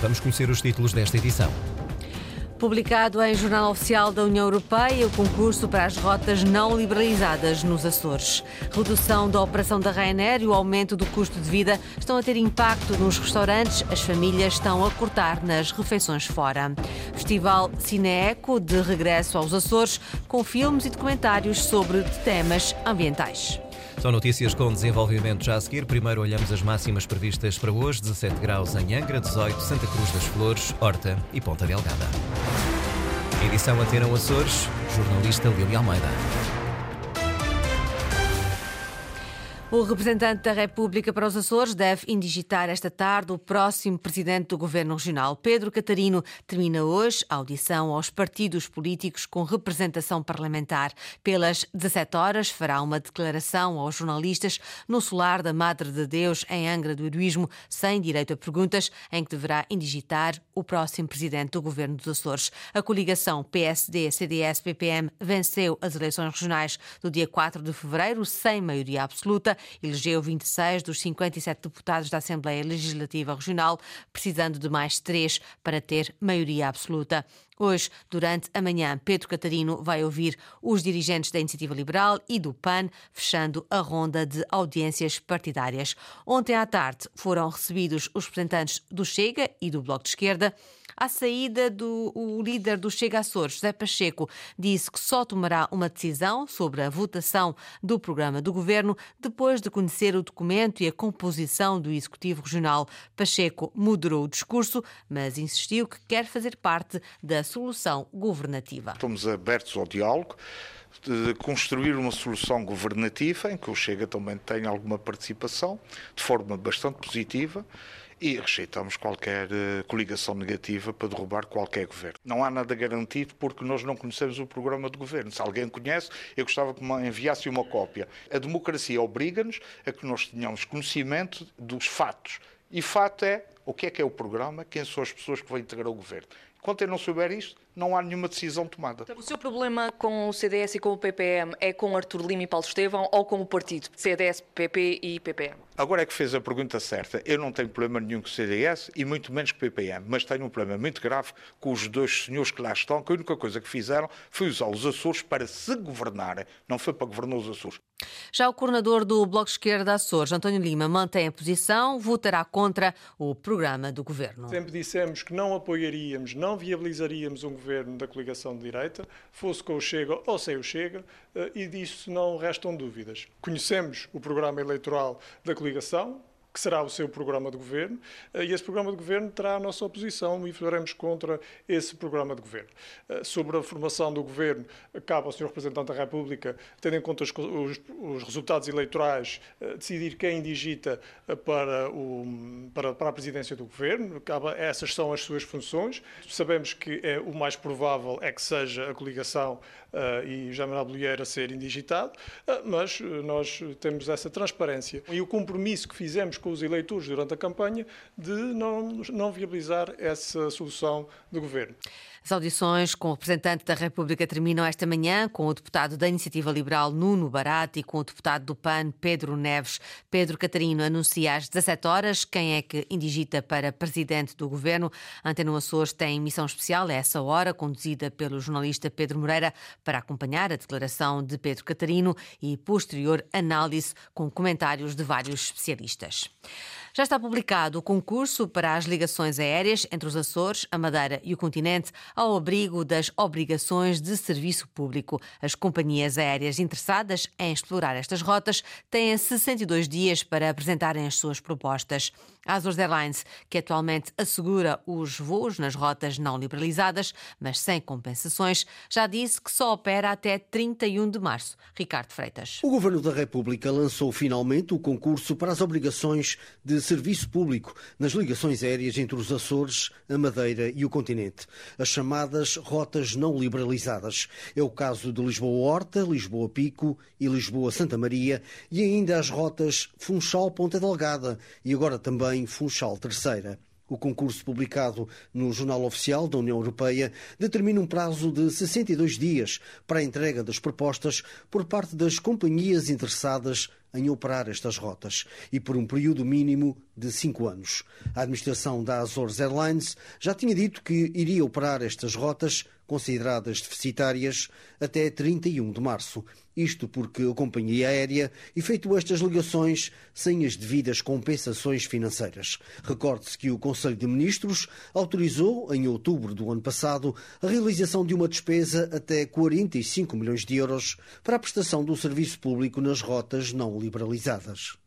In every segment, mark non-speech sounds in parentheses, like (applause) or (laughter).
Vamos conhecer os títulos desta edição. Publicado em Jornal Oficial da União Europeia, o concurso para as rotas não liberalizadas nos Açores. Redução da operação da Ryanair e o aumento do custo de vida estão a ter impacto nos restaurantes. As famílias estão a cortar nas refeições fora. Festival Cineeco de regresso aos Açores, com filmes e documentários sobre temas ambientais. São notícias com desenvolvimento já a seguir. Primeiro olhamos as máximas previstas para hoje: 17 graus em Angra, 18 Santa Cruz das Flores, Horta e Ponta Delgada. Edição Atena Açores, jornalista Lili Almeida. O representante da República para os Açores deve indigitar esta tarde o próximo presidente do Governo Regional. Pedro Catarino termina hoje a audição aos partidos políticos com representação parlamentar. Pelas 17 horas fará uma declaração aos jornalistas no solar da Madre de Deus em Angra do Heroísmo, sem direito a perguntas, em que deverá indigitar o próximo presidente do Governo dos Açores. A coligação PSD-CDS-PPM venceu as eleições regionais do dia 4 de fevereiro sem maioria absoluta elegeu 26 dos 57 deputados da Assembleia Legislativa Regional, precisando de mais três para ter maioria absoluta. Hoje, durante a manhã, Pedro Catarino vai ouvir os dirigentes da Iniciativa Liberal e do PAN, fechando a ronda de audiências partidárias. Ontem à tarde foram recebidos os representantes do Chega e do Bloco de Esquerda. À saída do o líder do Chega Açores, José Pacheco, disse que só tomará uma decisão sobre a votação do programa do governo depois de conhecer o documento e a composição do Executivo Regional. Pacheco moderou o discurso, mas insistiu que quer fazer parte da solução governativa. Estamos abertos ao diálogo de construir uma solução governativa em que o Chega também tenha alguma participação, de forma bastante positiva e rejeitamos qualquer uh, coligação negativa para derrubar qualquer governo. Não há nada garantido porque nós não conhecemos o programa de governo. Se alguém conhece, eu gostava que me enviasse uma cópia. A democracia obriga-nos a que nós tenhamos conhecimento dos fatos. E fato é o que é que é o programa, quem são as pessoas que vão integrar o governo. Enquanto eu não souber isto, não há nenhuma decisão tomada. O seu problema com o CDS e com o PPM é com Artur Lima e Paulo Estevão ou com o partido CDS, PP e PPM? Agora é que fez a pergunta certa. Eu não tenho problema nenhum com o CDS e muito menos com o PPM, mas tenho um problema muito grave com os dois senhores que lá estão, que a única coisa que fizeram foi usar os Açores para se governarem, não foi para governar os Açores. Já o coordenador do Bloco de Esquerda Açores, António Lima, mantém a posição, votará contra o programa do governo. Sempre dissemos que não apoiaríamos, não viabilizaríamos um governo da coligação de direita, fosse com o Chega ou sem o Chega, eh, e disso não restam dúvidas. Conhecemos o programa eleitoral da coligação, que será o seu programa de governo, eh, e esse programa de governo terá a nossa oposição e faremos contra esse programa de governo. Eh, sobre a formação do governo, cabe ao Sr. Representante da República, tendo em conta os, os, os resultados eleitorais, eh, decidir quem digita para, o, para, para, a presidência do governo. Cabe, essas são as suas funções. Sabemos que é, o mais provável é que seja a coligação uh, e Jaime Bolheiro a ser indigitado, uh, mas nós temos essa transparência. E o compromisso que fizemos com os eleitores durante a campanha de não, não viabilizar essa solução do governo. As audições com o representante da República terminam esta manhã com o deputado da Iniciativa Liberal Nuno Barata e com o deputado do PAN Pedro Neves. Pedro Catarino anuncia às 17 horas quem é que indigita para presidente do governo. Antena Açores tem missão especial a essa hora, conduzida pelo jornalista Pedro Moreira, para acompanhar a declaração de Pedro Catarino e posterior análise com comentários de vários especialistas. Já está publicado o concurso para as ligações aéreas entre os Açores, a Madeira e o continente, ao abrigo das obrigações de serviço público. As companhias aéreas interessadas em explorar estas rotas têm 62 dias para apresentarem as suas propostas. A Azores Airlines, que atualmente assegura os voos nas rotas não liberalizadas, mas sem compensações, já disse que só opera até 31 de março. Ricardo Freitas. O Governo da República lançou finalmente o concurso para as obrigações de serviço público nas ligações aéreas entre os Açores, a Madeira e o continente, as chamadas rotas não liberalizadas. É o caso de Lisboa-Horta, Lisboa-Pico e Lisboa-Santa Maria e ainda as rotas Funchal-Ponta Delgada e agora também Funchal Terceira. O concurso publicado no Jornal Oficial da União Europeia determina um prazo de 62 dias para a entrega das propostas por parte das companhias interessadas em operar estas rotas e por um período mínimo de cinco anos. A administração da Azores Airlines já tinha dito que iria operar estas rotas consideradas deficitárias até 31 de março. Isto porque a companhia aérea efetuou estas ligações sem as devidas compensações financeiras. Recorde-se que o Conselho de Ministros autorizou, em outubro do ano passado, a realização de uma despesa até 45 milhões de euros para a prestação do serviço público nas rotas não liberalizadas.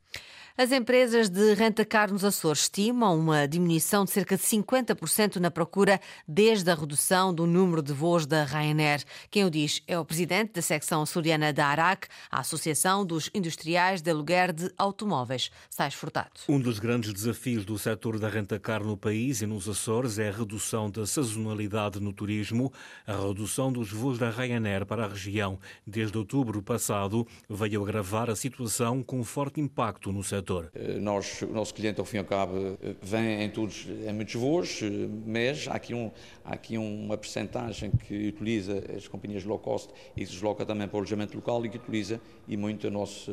As empresas de renta-car nos Açores estimam uma diminuição de cerca de 50% na procura desde a redução do número de voos da Ryanair. Quem o diz é o presidente da secção açoriana da ARAC, a Associação dos Industriais de Aluguer de Automóveis. Sais Furtado. Um dos grandes desafios do setor da renta-car no país e nos Açores é a redução da sazonalidade no turismo. A redução dos voos da Ryanair para a região desde outubro passado veio agravar a situação com forte impacto no setor setor? Eh, nós, o nosso cliente, ao fim e ao cabo, eh, vem em, todos, em muitos voos, eh, mas há aqui, um, há aqui uma percentagem que utiliza as companhias low cost e se desloca também para o alojamento local e que utiliza e muito a nossa,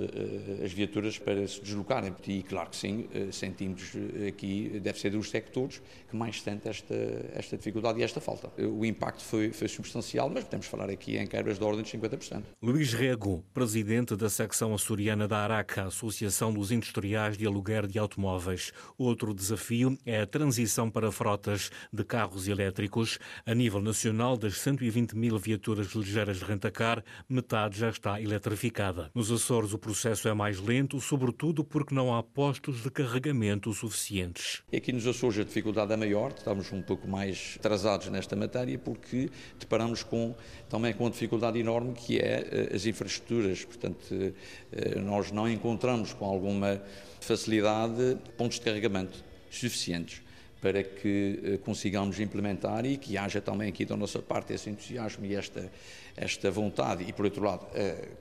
as viaturas para se deslocarem. E claro que sim, sentimos aqui, deve ser dos sectores que mais sente esta, esta dificuldade e esta falta. O impacto foi, foi substancial, mas podemos falar aqui em quebras de ordem de 50%. Luís Rego, presidente da secção açoriana da ARACA, Associação dos Industriais industriais de aluguer de automóveis. Outro desafio é a transição para frotas de carros elétricos. A nível nacional, das 120 mil viaturas ligeiras de rentacar, metade já está eletrificada. Nos Açores, o processo é mais lento, sobretudo porque não há postos de carregamento suficientes. Aqui nos Açores a dificuldade é maior, estamos um pouco mais atrasados nesta matéria porque deparamos com, também com uma dificuldade enorme que é eh, as infraestruturas. Portanto, eh, nós não encontramos com alguma facilidade pontos de carregamento suficientes para que eh, consigamos implementar e que haja também aqui da nossa parte esse entusiasmo e esta, esta vontade e, por outro lado,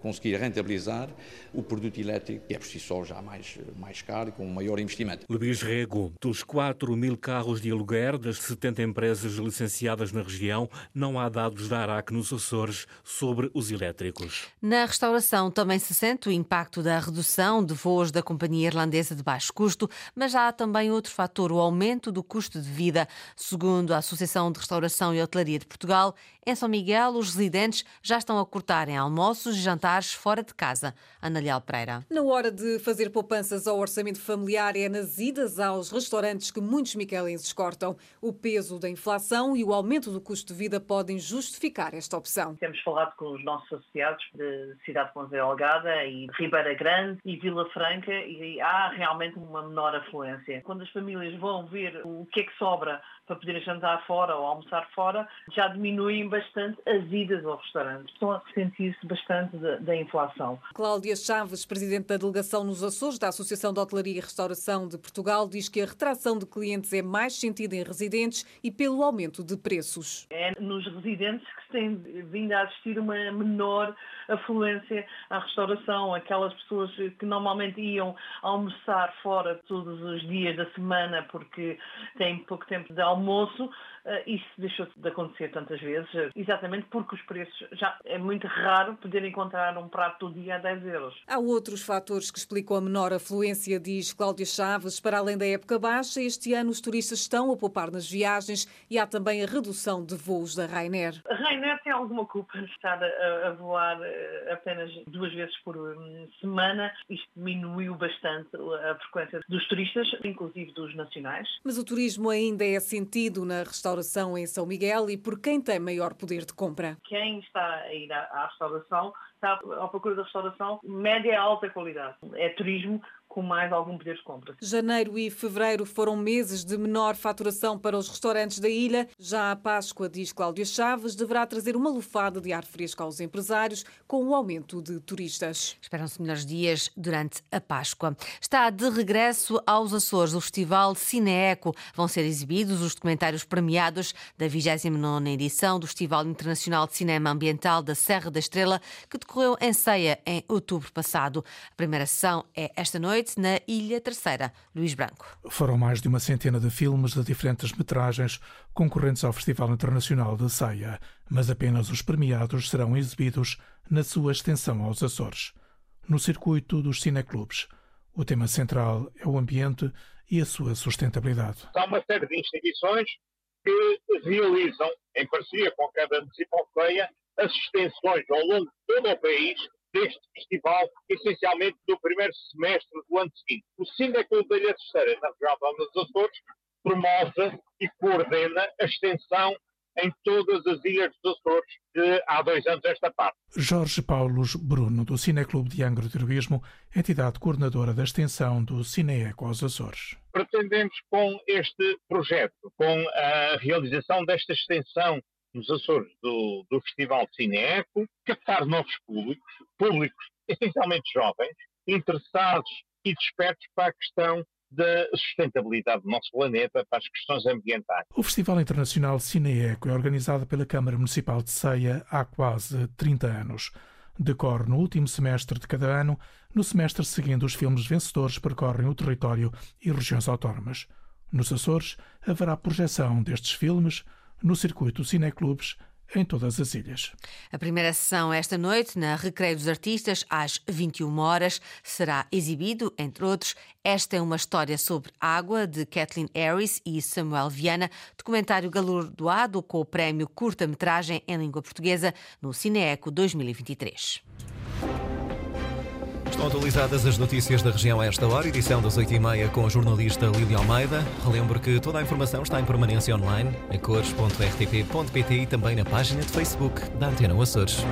conseguir rentabilizar o produto elétrico, que é por si só já mais, mais caro e com um maior investimento. Luís Rego, dos 4 mil carros de aluguer das 70 empresas licenciadas na região, não há dados da ARAC nos Açores sobre os elétricos. Na restauração também se sente o impacto da redução de voos da companhia irlandesa de baixo custo, mas há também outro fator, o aumento do custo de vida. Segundo a Associação de Restauração e Hotelaria de Portugal, em São Miguel, os residentes já estão a cortarem almoços e jantares fora de casa. Ana Leal Pereira. Na hora de fazer poupanças ao orçamento familiar, é nas idas aos restaurantes que muitos miquelenses cortam. O peso da inflação e o aumento do custo de vida podem justificar esta opção. Temos falado com os nossos associados de Cidade de Ponzé Algada e Ribeira Grande e Vila Franca e há realmente uma menor afluência. Quando as famílias vão ver o que é que sobra para poderem jantar fora ou almoçar fora, já diminuem bastante as idas ao restaurante. Estão a ressentir-se bastante da, da, inflação. Cláudia Chaves, presidente da delegação nos Açores da Associação de Hotelaria e Restauração de Portugal, diz que a retração de clientes é mais sentida em residentes e pelo aumento de preços. É nos residentes que se tem vindo a assistir uma menor afluência à restauração, aquelas pessoas que normalmente iam almoçar fora todos os dias da semana porque têm pouco tempo de almoço almoço, eh, isso deixou de acontecer tantas vezes, eh, exatamente porque os preços já é muito raro poder encontrar um prato do dia a 10 euros. Há outros fatores que explicam a menor afluência, diz Cláudia Chaves. Para além da época baixa, este ano os turistas estão a poupar nas viagens e há também a redução de voos da Rainer. A Rainer tem alguma culpa de estar a, voar eh, apenas duas vezes por hum, semana. Isto diminuiu bastante a frequência dos turistas, inclusive dos nacionais. Mas o turismo ainda é sentido na restauração em São Miguel e por quem tem maior poder de compra. Quem está a ir à, restauração está à procura da restauração média alta qualidade. É turismo com mais algum poder de compra. Janeiro e fevereiro foram meses de menor faturação para os restaurantes da ilha. Já a Páscoa, diz Cláudia Chaves, deverá trazer uma lufada de ar fresco aos empresários com o aumento de turistas. Esperam-se melhores dias durante a Páscoa. Está de regresso aos Açores o Festival Cineeco. Vão ser exibidos os documentários premiados da 29ª edição do Festival Internacional de Cinema Ambiental da Serra da Estrela, que decorreu em Ceia em outubro passado. A primeira sessão é esta noite noite na Ilha Terceira. Luís Branco. Foram mais de uma centena de filmes de diferentes metragens concorrentes ao Festival Internacional de Ceia, mas apenas os premiados serão exibidos na sua extensão aos Açores. no circuito dos cineclubes. O tema central é o ambiente e a sua sustentabilidade. Há uma série de instituições que realizam, em parceria com a Câmara Municipal Feia, as extensões ao longo de todo o país deste festival, essencialmente no primeiro semestre do ano seguinte. O Cineclube da Ilha Terceira, na região dos Açores, promove e coordena a extensão em todas as ilhas dos Açores de há dois anos esta parte. Jorge Paulos Bruno, do Cineclube de Heroísmo, entidade coordenadora da extensão do Cineeco aos Açores. Pretendemos com este projeto, com a realização desta extensão nos Açores do, do Festival de Cineeco, captar novos públicos, públicos (laughs) essencialmente jovens, interessados e despertos para a questão da sustentabilidade do nosso planeta para as questões ambientais. O Festival Internacional Cineeco é organizado pela Câmara Municipal de Ceia há quase 30 anos. Decorre no último semestre de cada ano. No semestre seguinte, os filmes vencedores percorrem o território e regiões autónomas. Nos Açores, haverá projeção destes filmes no circuito Cineclubes em todas as ilhas. A primeira sessão esta noite, na Recreio dos Artistas, às 21 horas, será exibido, entre outros, Esta é uma história sobre água, de Kathleen Harris e Samuel Viana, documentário galardoado com o prémio curta-metragem em língua portuguesa no Cineeco 2023. Estão atualizadas as notícias da região a esta hora, edição das 8h30 com a jornalista Lídia Almeida. Relembro que toda a informação está em permanência online, a cores.rtp.pt e também na página de Facebook da Antena Açores.